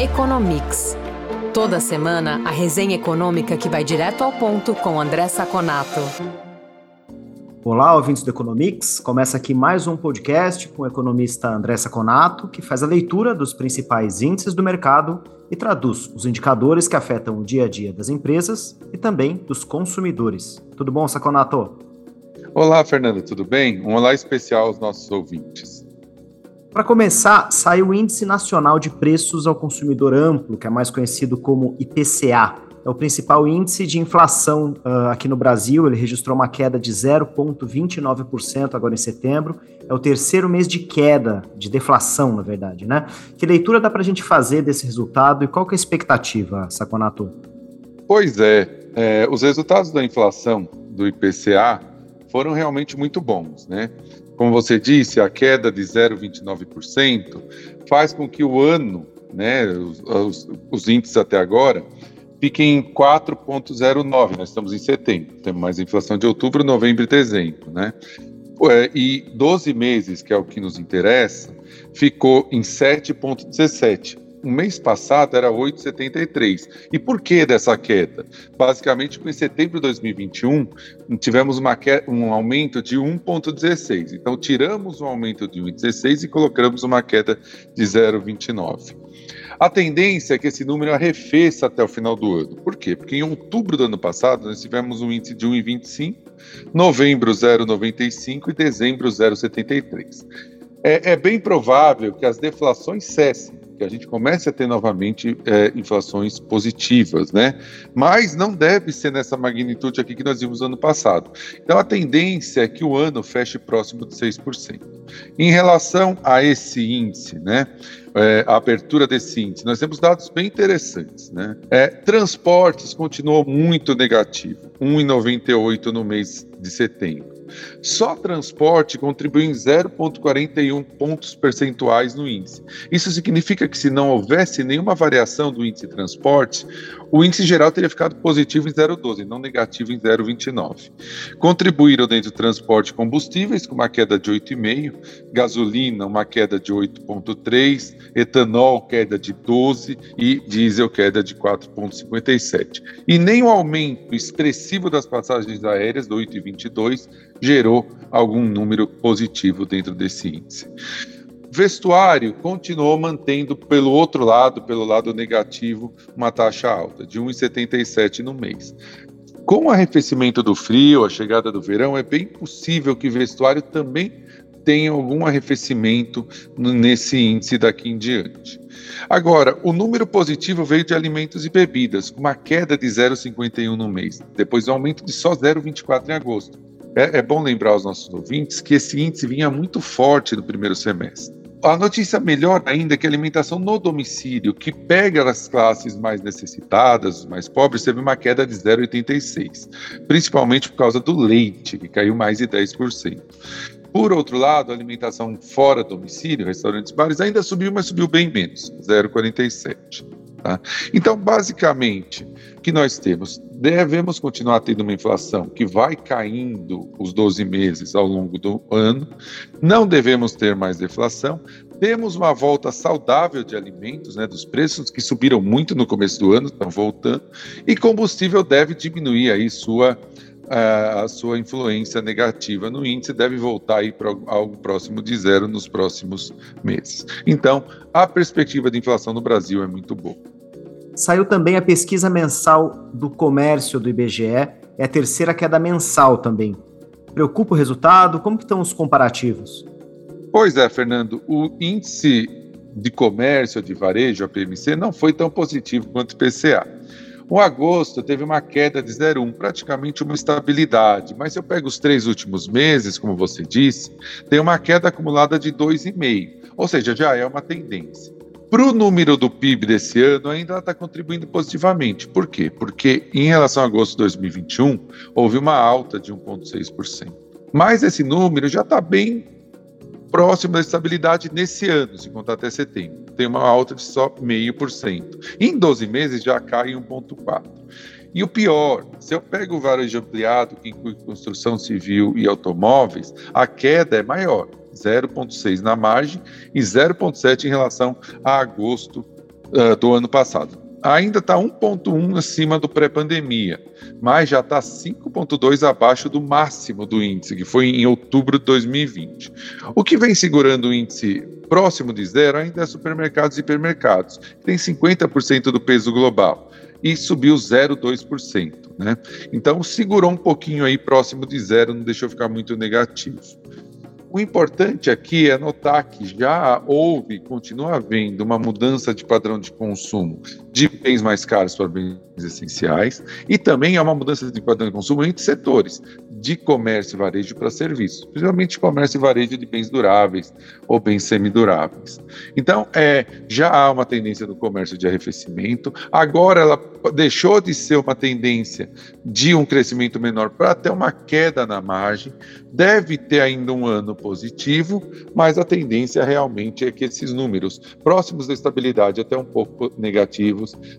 Economics. Toda semana, a resenha econômica que vai direto ao ponto com André Saconato. Olá, ouvintes do Economics. Começa aqui mais um podcast com o economista André Saconato, que faz a leitura dos principais índices do mercado e traduz os indicadores que afetam o dia a dia das empresas e também dos consumidores. Tudo bom, Saconato? Olá, Fernando, tudo bem? Um olá especial aos nossos ouvintes. Para começar, saiu o Índice Nacional de Preços ao Consumidor Amplo, que é mais conhecido como IPCA. É o principal índice de inflação uh, aqui no Brasil. Ele registrou uma queda de 0,29% agora em setembro. É o terceiro mês de queda, de deflação, na verdade, né? Que leitura dá para a gente fazer desse resultado e qual que é a expectativa, Saconato? Pois é, é, os resultados da inflação do IPCA foram realmente muito bons, né? Como você disse, a queda de 0,29% faz com que o ano, né, os, os, índices até agora, fiquem em 4,09. Nós estamos em setembro, temos mais inflação de outubro, novembro e dezembro, né? E 12 meses, que é o que nos interessa, ficou em 7,17 o mês passado era 8,73. E por que dessa queda? Basicamente, porque em setembro de 2021 tivemos uma queda, um aumento de 1,16. Então, tiramos um aumento de 1,16 e colocamos uma queda de 0,29. A tendência é que esse número arrefeça até o final do ano. Por quê? Porque em outubro do ano passado nós tivemos um índice de 1,25, novembro 0,95 e dezembro 0,73. É, é bem provável que as deflações cessem que a gente comece a ter novamente é, inflações positivas, né? Mas não deve ser nessa magnitude aqui que nós vimos no ano passado. Então a tendência é que o ano feche próximo de 6%. Em relação a esse índice, né? É, a abertura desse índice, nós temos dados bem interessantes. Né? É, transportes continuou muito negativo, 1,98 no mês de setembro. Só transporte contribui em 0,41 pontos percentuais no índice. Isso significa que, se não houvesse nenhuma variação do índice transporte, o índice geral teria ficado positivo em 0,12, não negativo em 0,29. Contribuíram dentro do transporte combustíveis, com uma queda de 8,5%, gasolina, uma queda de 8,3%, etanol, queda de 12% e diesel, queda de 4,57%. E nem o aumento expressivo das passagens aéreas, do 8,22%, gerou algum número positivo dentro desse índice. Vestuário continuou mantendo, pelo outro lado, pelo lado negativo, uma taxa alta, de 1,77 no mês. Com o arrefecimento do frio, a chegada do verão, é bem possível que vestuário também tenha algum arrefecimento nesse índice daqui em diante. Agora, o número positivo veio de alimentos e bebidas, com uma queda de 0,51 no mês, depois um aumento de só 0,24 em agosto. É, é bom lembrar aos nossos ouvintes que esse índice vinha muito forte no primeiro semestre. A notícia melhor ainda é que a alimentação no domicílio, que pega as classes mais necessitadas, mais pobres, teve uma queda de 0,86, principalmente por causa do leite, que caiu mais de 10%. Por outro lado, a alimentação fora domicílio, restaurantes, bares, ainda subiu, mas subiu bem menos, 0,47. Tá? Então, basicamente, o que nós temos? Devemos continuar tendo uma inflação que vai caindo os 12 meses ao longo do ano, não devemos ter mais deflação, temos uma volta saudável de alimentos, né, dos preços que subiram muito no começo do ano, estão voltando, e combustível deve diminuir aí sua a sua influência negativa no índice deve voltar aí para algo próximo de zero nos próximos meses. Então, a perspectiva de inflação no Brasil é muito boa. Saiu também a pesquisa mensal do comércio do IBGE, é a terceira queda mensal também. Preocupa o resultado? Como estão os comparativos? Pois é, Fernando, o índice de comércio de varejo, a PMC, não foi tão positivo quanto o PCA. O agosto teve uma queda de 0,1, praticamente uma estabilidade, mas se eu pego os três últimos meses, como você disse, tem uma queda acumulada de 2,5, ou seja, já é uma tendência. Para o número do PIB desse ano, ainda está contribuindo positivamente. Por quê? Porque em relação a agosto de 2021, houve uma alta de 1,6%. Mas esse número já está bem próximo da estabilidade nesse ano, se contar até setembro. Tem uma alta de só 0,5%. Em 12 meses já cai 1,4%. E o pior, se eu pego o varejo ampliado, que inclui construção civil e automóveis, a queda é maior, 0,6 na margem e 0,7 em relação a agosto uh, do ano passado. Ainda está 1,1 acima do pré-pandemia, mas já está 5,2 abaixo do máximo do índice, que foi em outubro de 2020. O que vem segurando o índice próximo de zero ainda é supermercados e hipermercados, que tem 50% do peso global e subiu 0,2%. Né? Então segurou um pouquinho aí próximo de zero, não deixou ficar muito negativo. O importante aqui é notar que já houve, continua havendo uma mudança de padrão de consumo de bens mais caros para bens essenciais e também há uma mudança de padrão de consumo entre setores, de comércio e varejo para serviços, principalmente comércio e varejo de bens duráveis ou bens semiduráveis. Então, é, já há uma tendência no comércio de arrefecimento, agora ela deixou de ser uma tendência de um crescimento menor para até uma queda na margem, deve ter ainda um ano positivo, mas a tendência realmente é que esses números próximos da estabilidade, até um pouco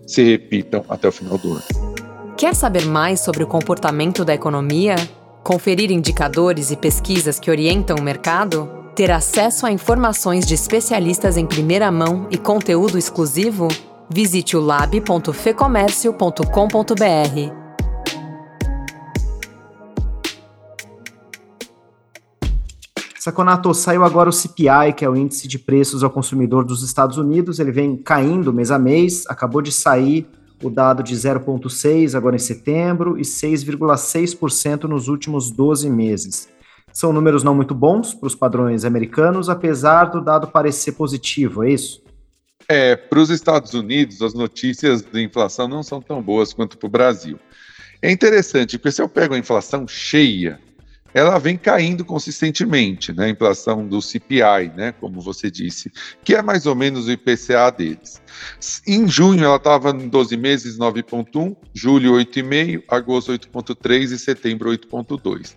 se repitam até o final do ano. Quer saber mais sobre o comportamento da economia? Conferir indicadores e pesquisas que orientam o mercado? Ter acesso a informações de especialistas em primeira mão e conteúdo exclusivo? Visite o lab.fecomércio.com.br. Saconato, saiu agora o CPI, que é o índice de preços ao consumidor dos Estados Unidos. Ele vem caindo mês a mês, acabou de sair o dado de 0,6% agora em setembro e 6,6% nos últimos 12 meses. São números não muito bons para os padrões americanos, apesar do dado parecer positivo, é isso? É, para os Estados Unidos, as notícias de inflação não são tão boas quanto para o Brasil. É interessante, porque se eu pego a inflação cheia, ela vem caindo consistentemente, né? A inflação do CPI, né? Como você disse, que é mais ou menos o IPCA deles. Em junho ela estava em 12 meses 9,1, julho 8,5, agosto 8,3 e setembro 8,2.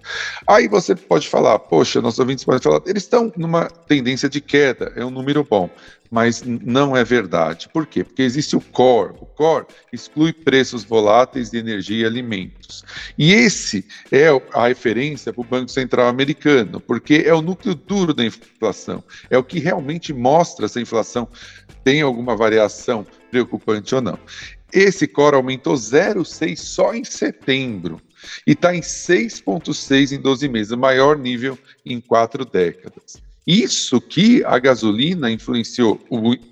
Aí você pode falar, poxa, nossos ouvintes podem falar, eles estão numa tendência de queda, é um número bom mas não é verdade. Por quê? Porque existe o core. O core exclui preços voláteis de energia e alimentos. E esse é a referência para o Banco Central americano, porque é o núcleo duro da inflação. É o que realmente mostra se a inflação tem alguma variação preocupante ou não. Esse core aumentou 0,6 só em setembro e está em 6,6 em 12 meses, o maior nível em quatro décadas. Isso que a gasolina influenciou,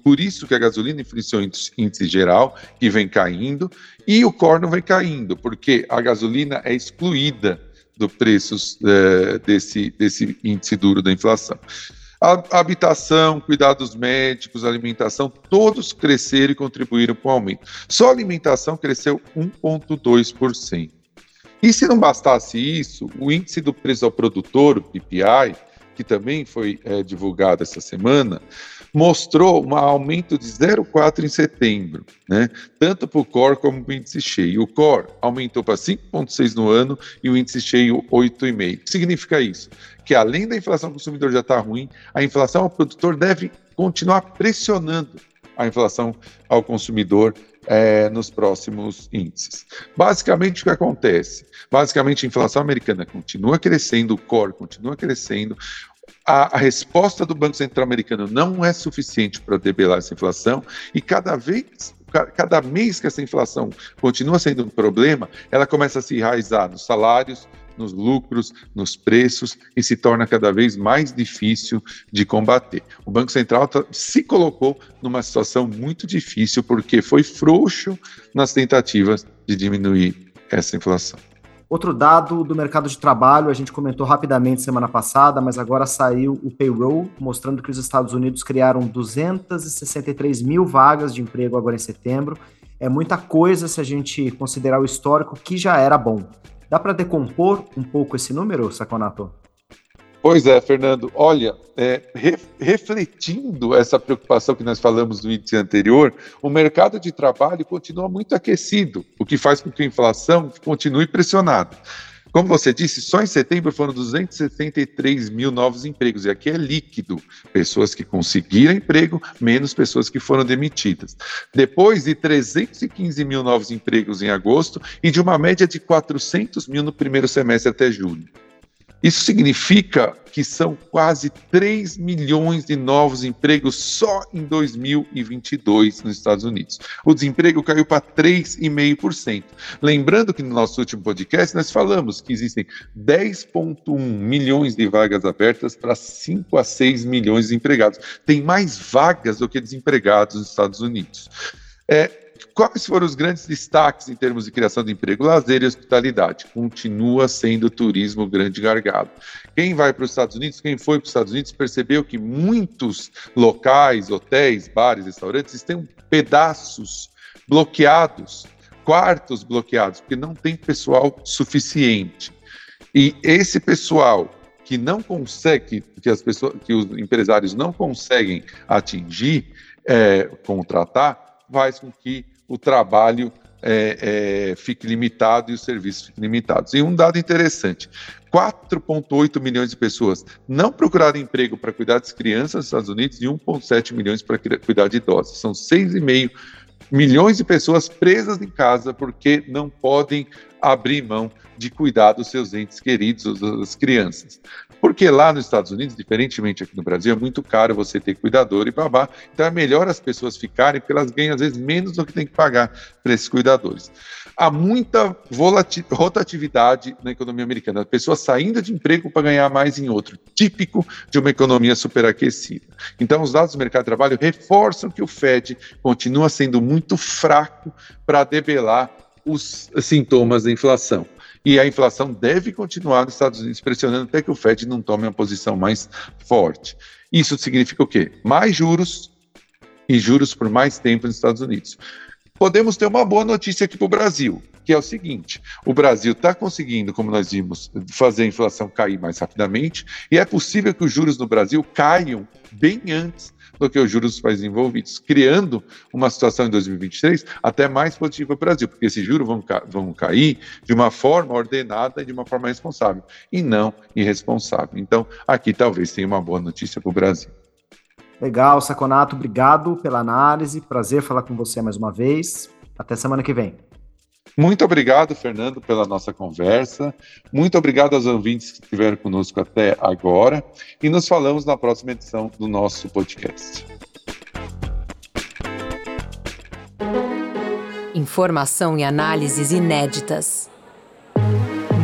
por isso que a gasolina influenciou o índice geral, que vem caindo, e o corno vem caindo, porque a gasolina é excluída do preços é, desse, desse índice duro da inflação. A habitação, cuidados médicos, alimentação, todos cresceram e contribuíram para o aumento. Só a alimentação cresceu 1,2%. E se não bastasse isso, o índice do preço ao produtor, o PPI, que também foi é, divulgado essa semana, mostrou um aumento de 0,4 em setembro, né? tanto para o core como para o índice cheio. O core aumentou para 5,6 no ano e o índice cheio 8,5. O que significa isso? Que além da inflação ao consumidor já estar tá ruim, a inflação ao produtor deve continuar pressionando a inflação ao consumidor é, nos próximos índices. Basicamente, o que acontece? Basicamente, a inflação americana continua crescendo, o core continua crescendo, a, a, resposta do Banco Central americano não é suficiente para debelar essa inflação e cada vez, cada mês que essa inflação continua sendo um problema, ela começa a se enraizar nos salários, nos lucros, nos preços e se torna cada vez mais difícil de combater. O Banco Central tá, se colocou numa situação muito difícil porque foi frouxo nas tentativas de diminuir essa inflação. Outro dado do mercado de trabalho, a gente comentou rapidamente semana passada, mas agora saiu o payroll, mostrando que os Estados Unidos criaram 263 mil vagas de emprego agora em setembro. É muita coisa se a gente considerar o histórico, que já era bom. Dá para decompor um pouco esse número, Saconato? Pois é, Fernando. Olha, é, re, refletindo essa preocupação que nós falamos no índice anterior, o mercado de trabalho continua muito aquecido, o que faz com que a inflação continue pressionada. Como você disse, só em setembro foram 273 mil novos empregos, e aqui é líquido: pessoas que conseguiram emprego, menos pessoas que foram demitidas. Depois de 315 mil novos empregos em agosto e de uma média de 400 mil no primeiro semestre até julho. Isso significa que são quase 3 milhões de novos empregos só em 2022 nos Estados Unidos. O desemprego caiu para 3,5%. Lembrando que no nosso último podcast nós falamos que existem 10,1 milhões de vagas abertas para 5 a 6 milhões de empregados. Tem mais vagas do que desempregados nos Estados Unidos. É, Quais foram os grandes destaques em termos de criação de emprego? Lazer e hospitalidade. Continua sendo o turismo grande gargalo. Quem vai para os Estados Unidos, quem foi para os Estados Unidos, percebeu que muitos locais, hotéis, bares, restaurantes têm pedaços bloqueados, quartos bloqueados, porque não tem pessoal suficiente. E esse pessoal que não consegue, que as pessoas, que os empresários não conseguem atingir, é, contratar, faz com que o trabalho é, é, fique limitado e os serviços fiquem limitados. E um dado interessante: 4,8 milhões de pessoas não procuraram emprego para cuidar das crianças nos Estados Unidos e 1,7 milhões para cuidar de idosos. São 6,5 milhões de pessoas presas em casa porque não podem abrir mão de cuidar dos seus entes queridos, das crianças. Porque lá nos Estados Unidos, diferentemente aqui no Brasil, é muito caro você ter cuidador e babá, então é melhor as pessoas ficarem, porque elas ganham às vezes menos do que tem que pagar para esses cuidadores. Há muita rotatividade na economia americana, as pessoas saindo de emprego para ganhar mais em outro, típico de uma economia superaquecida. Então, os dados do mercado de trabalho reforçam que o Fed continua sendo muito fraco para debelar os sintomas da inflação. E a inflação deve continuar nos Estados Unidos pressionando até que o Fed não tome uma posição mais forte. Isso significa o quê? Mais juros e juros por mais tempo nos Estados Unidos. Podemos ter uma boa notícia aqui para o Brasil, que é o seguinte: o Brasil está conseguindo, como nós vimos, fazer a inflação cair mais rapidamente, e é possível que os juros no Brasil caiam bem antes do que os juros dos países envolvidos, criando uma situação em 2023 até mais positiva para o Brasil, porque esses juros vão, vão cair de uma forma ordenada e de uma forma responsável, e não irresponsável. Então, aqui talvez tenha uma boa notícia para o Brasil. Legal, Saconato, obrigado pela análise, prazer falar com você mais uma vez. Até semana que vem. Muito obrigado, Fernando, pela nossa conversa. Muito obrigado aos ouvintes que estiveram conosco até agora. E nos falamos na próxima edição do nosso podcast. Informação e análises inéditas.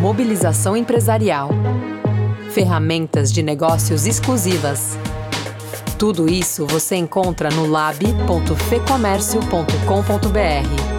Mobilização empresarial. Ferramentas de negócios exclusivas. Tudo isso você encontra no lab.fecomércio.com.br.